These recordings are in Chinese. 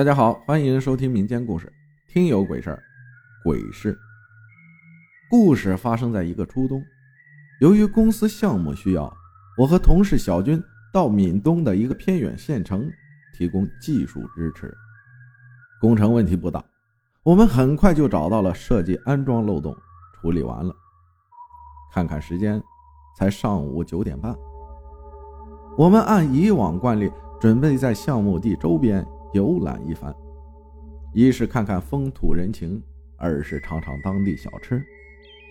大家好，欢迎收听民间故事。听有鬼事儿，鬼事。故事发生在一个初冬，由于公司项目需要，我和同事小军到闽东的一个偏远县城提供技术支持。工程问题不大，我们很快就找到了设计安装漏洞，处理完了。看看时间，才上午九点半。我们按以往惯例，准备在项目地周边游览一番，一是看看风土人情，二是尝尝当地小吃，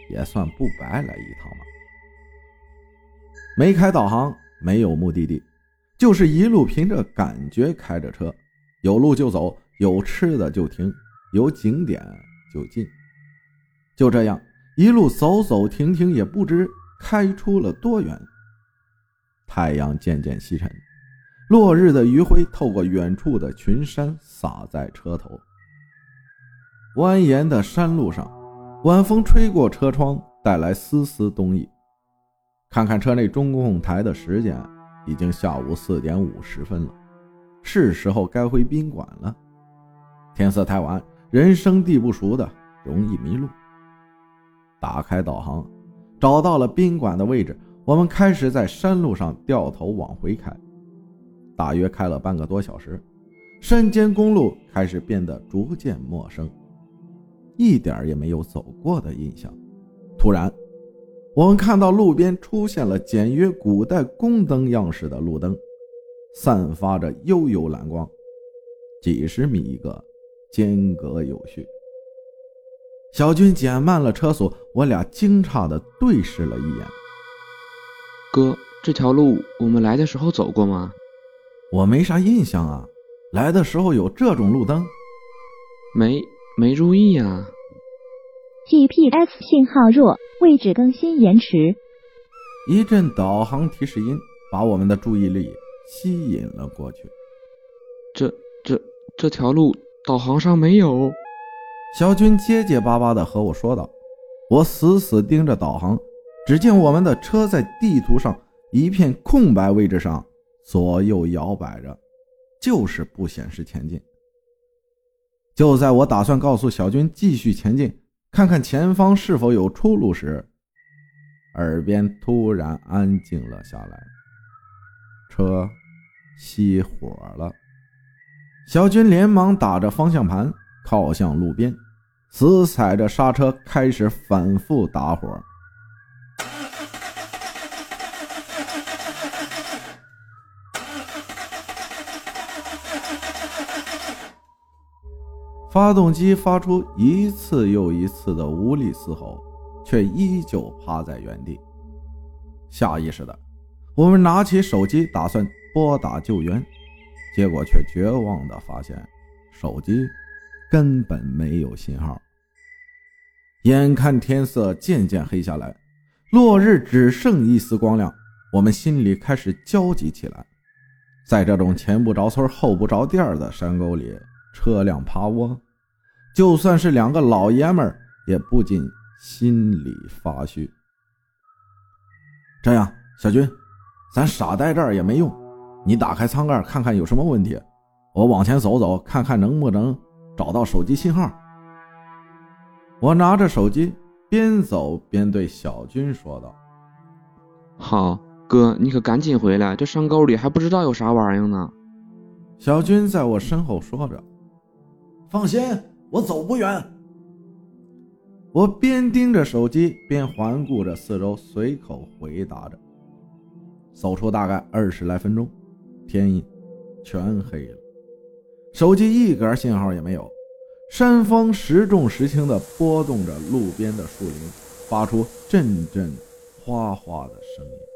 也算不白来一趟嘛。没开导航，没有目的地，就是一路凭着感觉开着车，有路就走，有吃的就停，有景点就进，就这样一路走走停停，也不知开出了多远。太阳渐渐西沉，落日的余晖透过远处的群山洒在车头。蜿蜒的山路上，晚风吹过车窗，带来丝丝冬意。看看车内中控台的时间，已经下午四点五十分了，是时候该回宾馆了。天色太晚，人生地不熟的，容易迷路。打开导航，找到了宾馆的位置。我们开始在山路上掉头往回开，大约开了半个多小时，山间公路开始变得逐渐陌生，一点也没有走过的印象。突然，我们看到路边出现了简约古代宫灯样式的路灯，散发着幽幽蓝光，几十米一个，间隔有序。小军减慢了车速，我俩惊诧地对视了一眼。哥，这条路我们来的时候走过吗？我没啥印象啊。来的时候有这种路灯？没，没注意啊。GPS 信号弱，位置更新延迟。一阵导航提示音把我们的注意力吸引了过去。这、这、这条路导航上没有。小军结结巴巴地和我说道。我死死盯着导航。只见我们的车在地图上一片空白位置上左右摇摆着，就是不显示前进。就在我打算告诉小军继续前进，看看前方是否有出路时，耳边突然安静了下来，车熄火了。小军连忙打着方向盘靠向路边，死踩着刹车，开始反复打火。发动机发出一次又一次的无力嘶吼，却依旧趴在原地。下意识的，我们拿起手机打算拨打救援，结果却绝望的发现手机根本没有信号。眼看天色渐渐黑下来，落日只剩一丝光亮，我们心里开始焦急起来。在这种前不着村后不着店的山沟里。车辆趴窝，就算是两个老爷们儿也不禁心里发虚。这样，小军，咱傻待这儿也没用，你打开舱盖看看有什么问题，我往前走走，看看能不能找到手机信号。我拿着手机，边走边对小军说道：“好，哥，你可赶紧回来，这山沟里还不知道有啥玩意儿呢。”小军在我身后说着。放心，我走不远。我边盯着手机，边环顾着四周，随口回答着。走出大概二十来分钟，天一全黑了，手机一格信号也没有。山风时重时轻地拨动着路边的树林，发出阵阵哗哗的声音。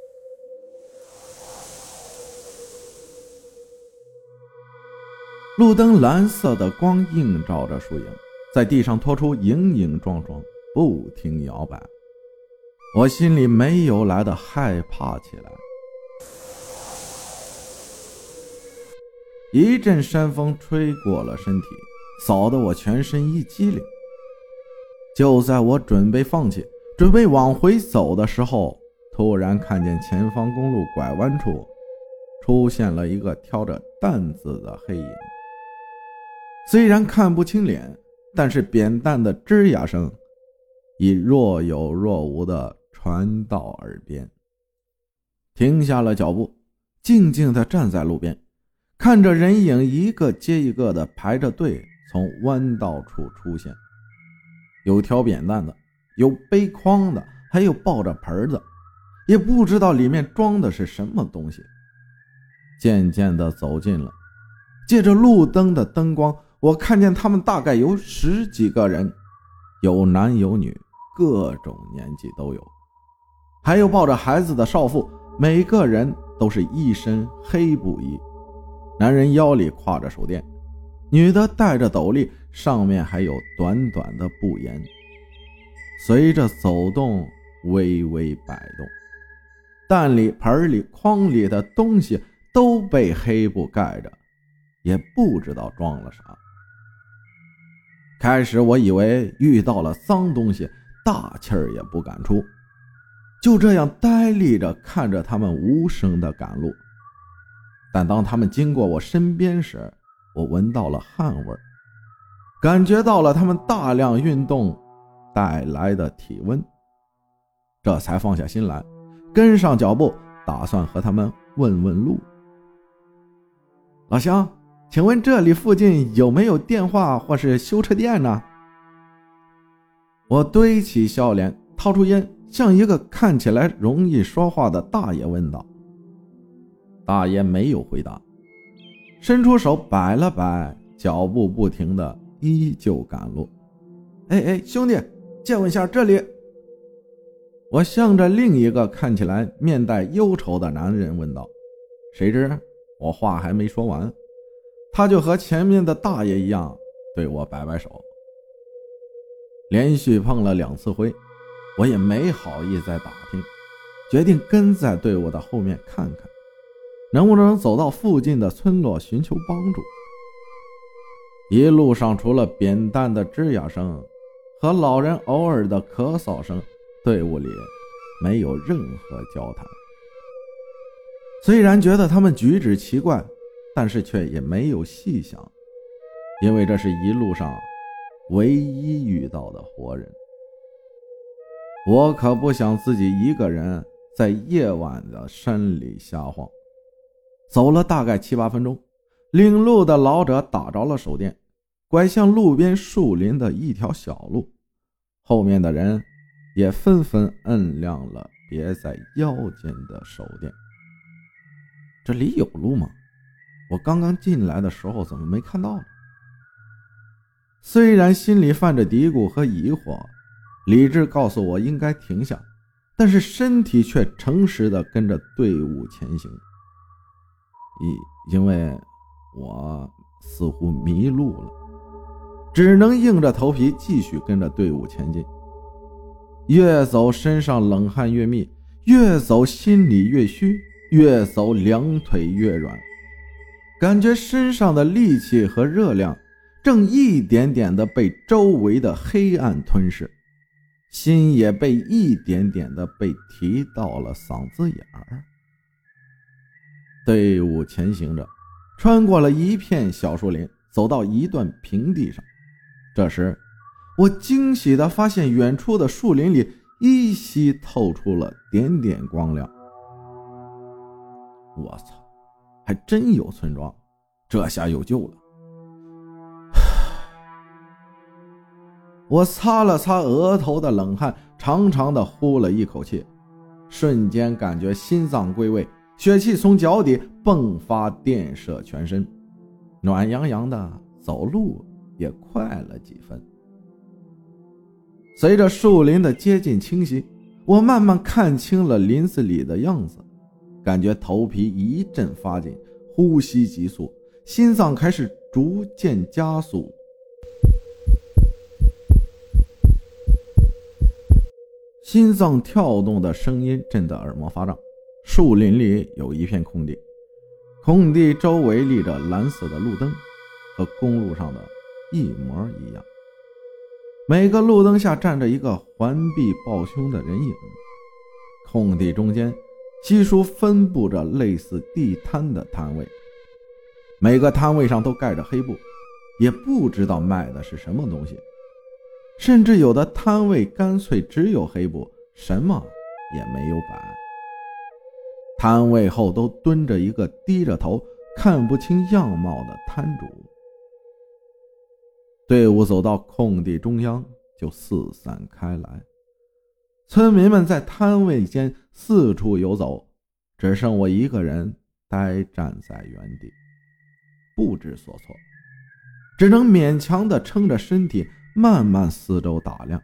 路灯蓝色的光映照着树影，在地上拖出影影状状，不停摇摆。我心里没由来的害怕起来。一阵山风吹过了身体，扫得我全身一激灵。就在我准备放弃、准备往回走的时候，突然看见前方公路拐弯处出现了一个挑着担子的黑影。虽然看不清脸，但是扁担的吱呀声已若有若无地传到耳边。停下了脚步，静静地站在路边，看着人影一个接一个的排着队从弯道处出现，有挑扁担的，有背筐的，还有抱着盆的，也不知道里面装的是什么东西。渐渐地走近了，借着路灯的灯光，我看见他们大概有十几个人，有男有女，各种年纪都有，还有抱着孩子的少妇，每个人都是一身黑布衣，男人腰里挎着手电，女的戴着斗笠，上面还有短短的布沿，随着走动微微摆动，蛋里、盆里、筐里的东西。都被黑布盖着，也不知道装了啥。开始我以为遇到了脏东西，大气儿也不敢出，就这样呆立着看着他们无声的赶路。但当他们经过我身边时，我闻到了汗味儿感觉到了他们大量运动带来的体温，这才放下心来，跟上脚步，打算和他们问问路。老乡，请问这里附近有没有电话或是修车店呢？我堆起笑脸，掏出烟，向一个看起来容易说话的大爷问道。大爷没有回答，伸出手摆了摆，脚步不停的，依旧赶路。哎哎，兄弟，借问下这里。我向着另一个看起来面带忧愁的男人问道。谁知。我话还没说完，他就和前面的大爷一样对我摆摆手。连续碰了两次灰，我也没好意再打听，决定跟在队伍的后面看看，能不能走到附近的村落寻求帮助。一路上除了扁担的吱呀声和老人偶尔的咳嗽声，队伍里没有任何交谈。虽然觉得他们举止奇怪，但是却也没有细想，因为这是一路上唯一遇到的活人。我可不想自己一个人在夜晚的山里瞎晃。走了大概七八分钟，领路的老者打着了手电，拐向路边树林的一条小路，后面的人也纷纷摁亮了别在腰间的手电。这里有路吗？我刚刚进来的时候怎么没看到呢？虽然心里犯着嘀咕和疑惑，理智告诉我应该停下，但是身体却诚实的跟着队伍前行。因因为我似乎迷路了，只能硬着头皮继续跟着队伍前进。越走身上冷汗越密，越走心里越虚。越走两腿越软，感觉身上的力气和热量正一点点的被周围的黑暗吞噬，心也被一点点的被提到了嗓子眼儿。队伍前行着，穿过了一片小树林，走到一段平地上。这时，我惊喜的发现远处的树林里依稀透出了点点光亮。我操，还真有村庄，这下有救了。我擦了擦额头的冷汗，长长的呼了一口气，瞬间感觉心脏归位，血气从脚底迸发，电射全身，暖洋洋的，走路也快了几分。随着树林的接近清晰，我慢慢看清了林子里的样子。感觉头皮一阵发紧，呼吸急促，心脏开始逐渐加速，心脏跳动的声音震得耳膜发胀。树林里有一片空地，空地周围立着蓝色的路灯，和公路上的一模一样。每个路灯下站着一个环臂抱胸的人影，空地中间。稀疏分布着类似地摊的摊位，每个摊位上都盖着黑布，也不知道卖的是什么东西，甚至有的摊位干脆只有黑布，什么也没有摆。摊位后都蹲着一个低着头、看不清样貌的摊主。队伍走到空地中央，就四散开来。村民们在摊位间四处游走，只剩我一个人呆站在原地，不知所措，只能勉强的撑着身体，慢慢四周打量。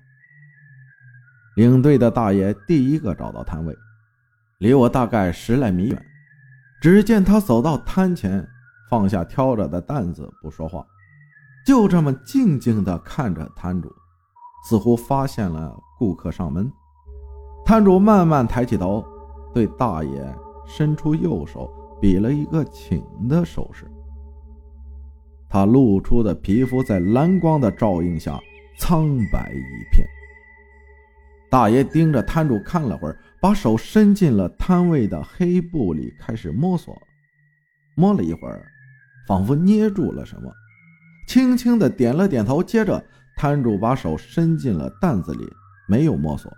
领队的大爷第一个找到摊位。离我大概十来米远，只见他走到摊前，放下挑着的担子，不说话，就这么静静地看着摊主，似乎发现了顾客上门。摊主慢慢抬起头，对大爷伸出右手，比了一个请的手势。他露出的皮肤在蓝光的照映下苍白一片。大爷盯着摊主看了会儿，把手伸进了摊位的黑布里，开始摸索。摸了一会儿，仿佛捏住了什么，轻轻的点了点头。接着，摊主把手伸进了担子里，没有摸索，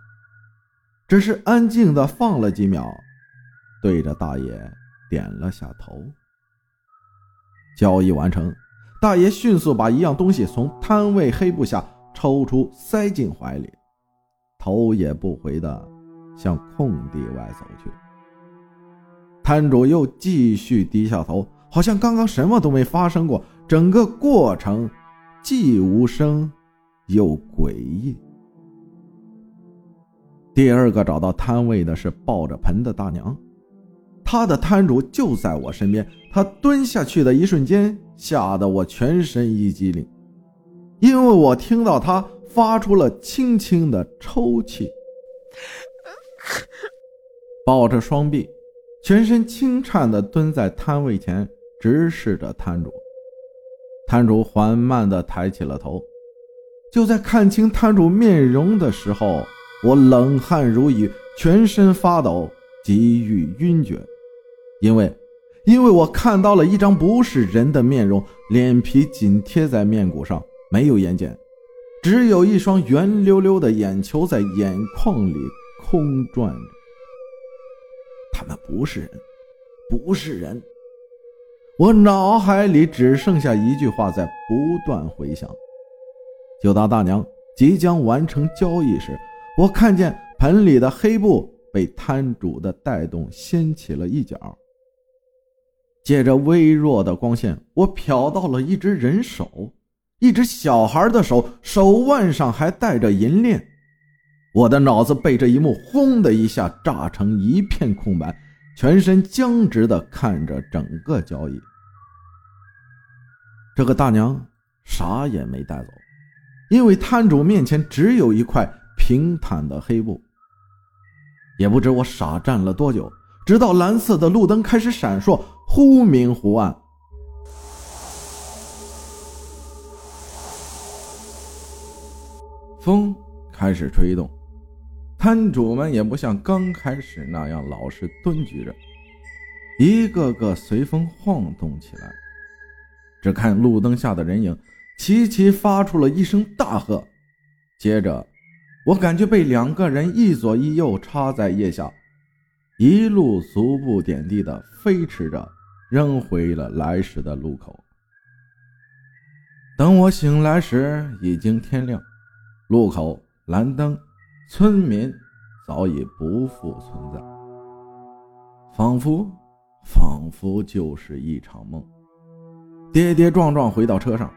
只是安静的放了几秒，对着大爷点了下头。交易完成，大爷迅速把一样东西从摊位黑布下抽出，塞进怀里。头也不回地向空地外走去。摊主又继续低下头，好像刚刚什么都没发生过。整个过程既无声又诡异。第二个找到摊位的是抱着盆的大娘，她的摊主就在我身边。她蹲下去的一瞬间，吓得我全身一激灵，因为我听到她。发出了轻轻的抽泣，抱着双臂，全身轻颤的蹲在摊位前，直视着摊主。摊主缓慢的抬起了头。就在看清摊主面容的时候，我冷汗如雨，全身发抖，急欲晕厥，因为，因为我看到了一张不是人的面容，脸皮紧贴在面骨上，没有眼睑。只有一双圆溜溜的眼球在眼眶里空转着。他们不是人，不是人。我脑海里只剩下一句话在不断回响。就当大娘即将完成交易时，我看见盆里的黑布被摊主的带动掀起了一角。借着微弱的光线，我瞟到了一只人手。一只小孩的手，手腕上还带着银链。我的脑子被这一幕轰的一下炸成一片空白，全身僵直的看着整个交易。这个大娘啥也没带走，因为摊主面前只有一块平坦的黑布。也不知我傻站了多久，直到蓝色的路灯开始闪烁，忽明忽暗。风开始吹动，摊主们也不像刚开始那样老实蹲踞着，一个个随风晃动起来。只看路灯下的人影，齐齐发出了一声大喝。接着，我感觉被两个人一左一右插在腋下，一路足不点地的飞驰着，扔回了来时的路口。等我醒来时，已经天亮。路口蓝灯，村民早已不复存在，仿佛，仿佛就是一场梦。跌跌撞撞回到车上，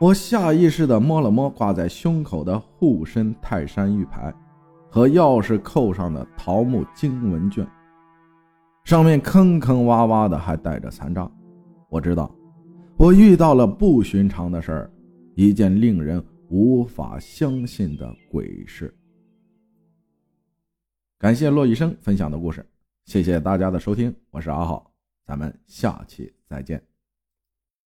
我下意识地摸了摸挂在胸口的护身泰山玉牌和钥匙扣上的桃木经文卷，上面坑坑洼洼的，还带着残渣。我知道，我遇到了不寻常的事儿，一件令人。无法相信的鬼事。感谢骆医生分享的故事，谢谢大家的收听，我是阿浩，咱们下期再见。